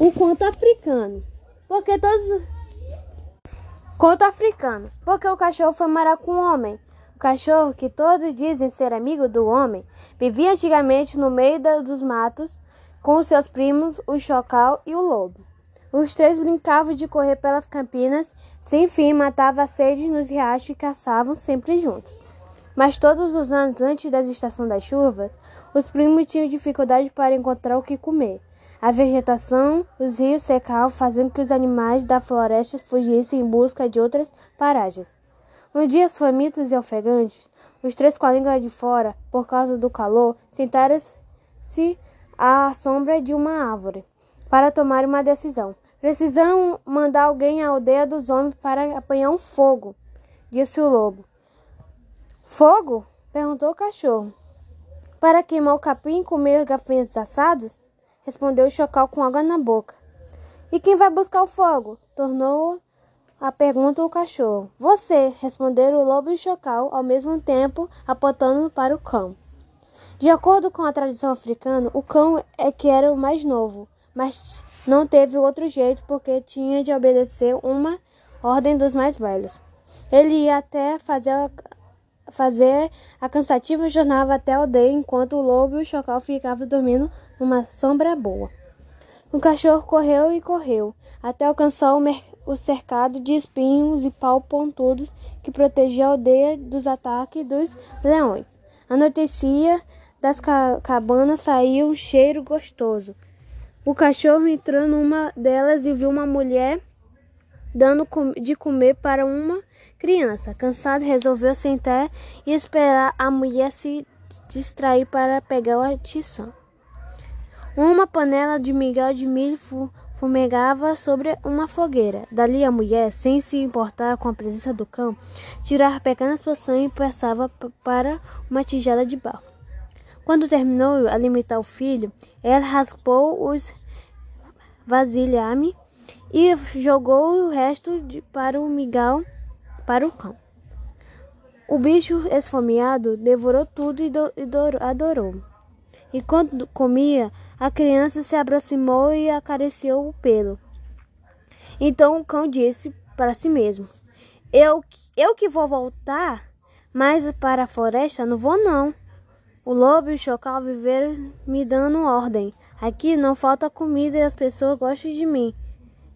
O conto africano. Porque todos. Conto africano. Porque o cachorro foi morar com o homem. O cachorro, que todos dizem ser amigo do homem, vivia antigamente no meio dos matos com seus primos, o chocal e o lobo. Os três brincavam de correr pelas campinas, sem fim matavam a sede nos riachos e caçavam sempre juntos. Mas todos os anos, antes da estação das chuvas, os primos tinham dificuldade para encontrar o que comer. A vegetação, os rios secavam, fazendo que os animais da floresta fugissem em busca de outras paragens. Um dia, famintos e ofegantes, os três com a língua de fora, por causa do calor, sentaram-se à sombra de uma árvore para tomar uma decisão. Precisam mandar alguém à aldeia dos homens para apanhar um fogo, disse o lobo. Fogo? perguntou o cachorro. Para queimar o capim e comer gafanhotos assados? Respondeu o chocal com água na boca. E quem vai buscar o fogo? tornou a pergunta o cachorro. Você, responderam o lobo e o chocal, ao mesmo tempo apontando para o cão. De acordo com a tradição africana, o cão é que era o mais novo, mas não teve outro jeito porque tinha de obedecer uma ordem dos mais velhos. Ele ia até fazer fazer a cansativa jornada até a aldeia enquanto o lobo e o chocal ficavam dormindo numa sombra boa. O cachorro correu e correu, até alcançar o, o cercado de espinhos e pau pontudos que protegia a aldeia dos ataques dos leões. Anoitecia, das ca cabanas saía um cheiro gostoso. O cachorro entrou numa delas e viu uma mulher dando de comer para uma criança. Cansado, resolveu sentar e esperar a mulher se distrair para pegar a tição. Uma panela de migal de milho fumegava sobre uma fogueira. Dali a mulher, sem se importar com a presença do cão, tirava pequenas poções e passava para uma tigela de barro. Quando terminou de alimentar o filho, ela raspou os vasilhames e jogou o resto de, para o migal para o cão. O bicho esfomeado devorou tudo e, do, e do, adorou. E quando comia, a criança se aproximou e acariciou o pelo. Então o cão disse para si mesmo: Eu, eu que vou voltar, mas para a floresta não vou não. O lobo e o chocal viveram me dando ordem. Aqui não falta comida e as pessoas gostam de mim.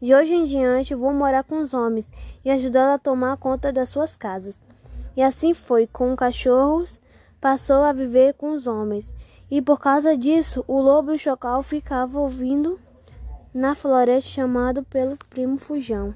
De hoje em diante vou morar com os homens e ajudá-los a tomar conta das suas casas. E assim foi com os cachorros, passou a viver com os homens e por causa disso, o lobo e o chocal ficavam ouvindo na floresta chamado pelo primo Fujão.